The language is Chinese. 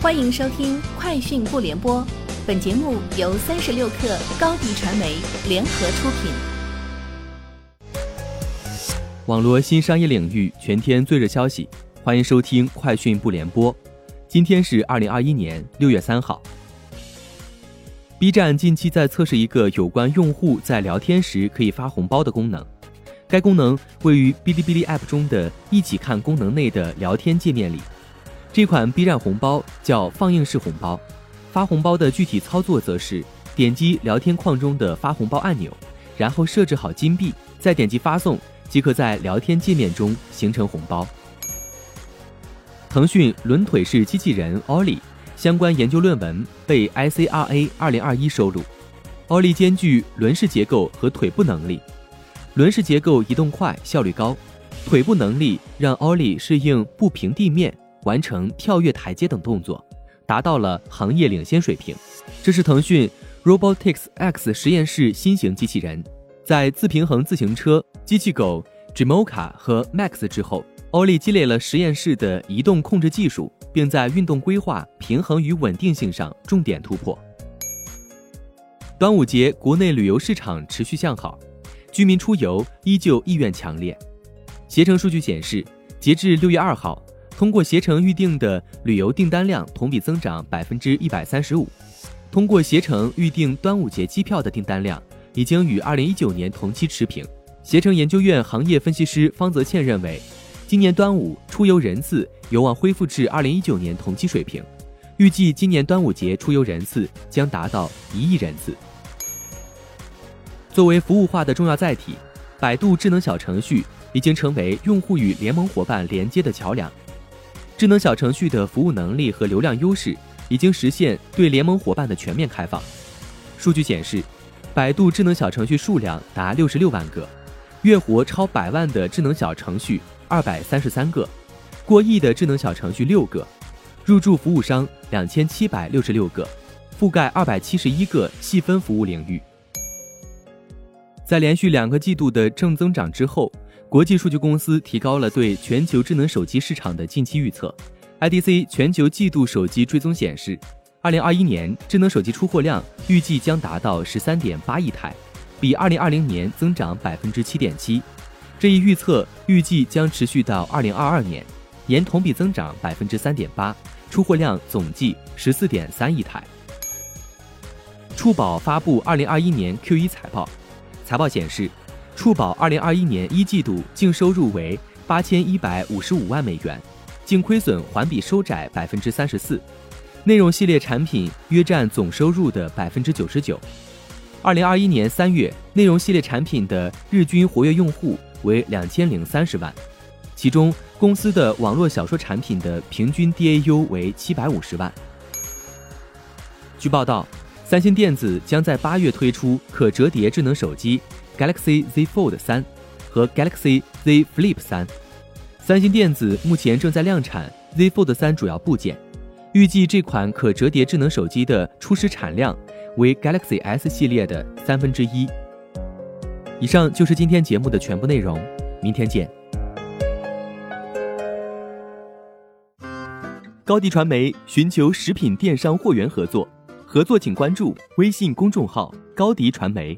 欢迎收听《快讯不联播》，本节目由三十六克高低传媒联合出品。网络新商业领域全天最热消息，欢迎收听《快讯不联播》。今天是二零二一年六月三号。B 站近期在测试一个有关用户在聊天时可以发红包的功能，该功能位于哔哩哔哩 App 中的一起看功能内的聊天界面里。这款 B 站红包叫放映式红包，发红包的具体操作则是点击聊天框中的发红包按钮，然后设置好金币，再点击发送，即可在聊天界面中形成红包。腾讯轮腿式机器人 Ollie 相关研究论文被 ICRA 二零二一收录。Ollie 兼具轮式结构和腿部能力，轮式结构移动快、效率高，腿部能力让 Ollie 适应不平地面。完成跳跃台阶等动作，达到了行业领先水平。这是腾讯 Robotics X 实验室新型机器人，在自平衡自行车、机器狗 Jimoka 和 Max 之后，欧力积累了实验室的移动控制技术，并在运动规划、平衡与稳定性上重点突破。端午节国内旅游市场持续向好，居民出游依旧意愿强烈。携程数据显示，截至六月二号。通过携程预订的旅游订单量同比增长百分之一百三十五。通过携程预订端午节机票的订单量已经与二零一九年同期持平。携程研究院行业分析师方泽倩认为，今年端午出游人次有望恢复至二零一九年同期水平，预计今年端午节出游人次将达到一亿人次。作为服务化的重要载体，百度智能小程序已经成为用户与联盟伙伴连接的桥梁。智能小程序的服务能力和流量优势已经实现对联盟伙伴的全面开放。数据显示，百度智能小程序数量达六十六万个，月活超百万的智能小程序二百三十三个，过亿的智能小程序六个，入驻服务商两千七百六十六个，覆盖二百七十一个细分服务领域。在连续两个季度的正增长之后。国际数据公司提高了对全球智能手机市场的近期预测。IDC 全球季度手机追踪显示，二零二一年智能手机出货量预计将达到十三点八亿台，比二零二零年增长百分之七点七。这一预测预计将持续到二零二二年，年同比增长百分之三点八，出货量总计十四点三亿台。触宝发布二零二一年 Q 一财报，财报显示。触宝二零二一年一季度净收入为八千一百五十五万美元，净亏损环比收窄百分之三十四，内容系列产品约占总收入的百分之九十九。二零二一年三月，内容系列产品的日均活跃用户为两千零三十万，其中公司的网络小说产品的平均 DAU 为七百五十万。据报道，三星电子将在八月推出可折叠智能手机。Galaxy Z Fold 三和 Galaxy Z Flip 三，三星电子目前正在量产 Z Fold 三主要部件，预计这款可折叠智能手机的初始产量为 Galaxy S 系列的三分之一。以上就是今天节目的全部内容，明天见。高迪传媒寻求食品电商货源合作，合作请关注微信公众号高迪传媒。